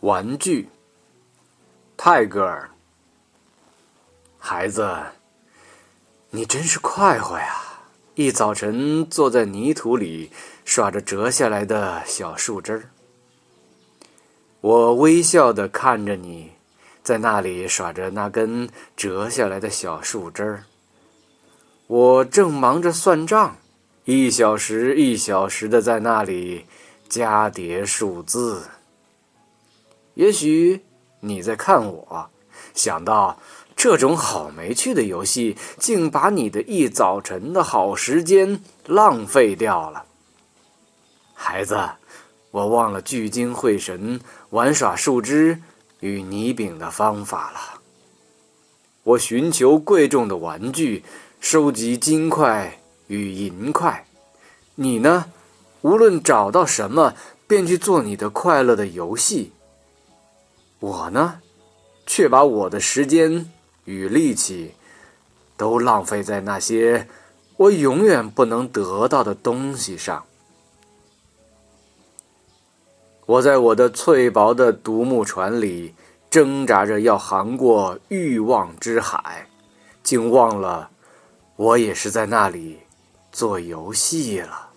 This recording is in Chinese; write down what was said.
玩具，泰戈尔。孩子，你真是快活呀！一早晨坐在泥土里耍着折下来的小树枝儿，我微笑的看着你，在那里耍着那根折下来的小树枝儿。我正忙着算账，一小时一小时的在那里加叠数字。也许你在看我，想到这种好没趣的游戏，竟把你的一早晨的好时间浪费掉了。孩子，我忘了聚精会神玩耍树枝与泥饼的方法了。我寻求贵重的玩具，收集金块与银块。你呢？无论找到什么，便去做你的快乐的游戏。我呢，却把我的时间与力气都浪费在那些我永远不能得到的东西上。我在我的脆薄的独木船里挣扎着要航过欲望之海，竟忘了我也是在那里做游戏了。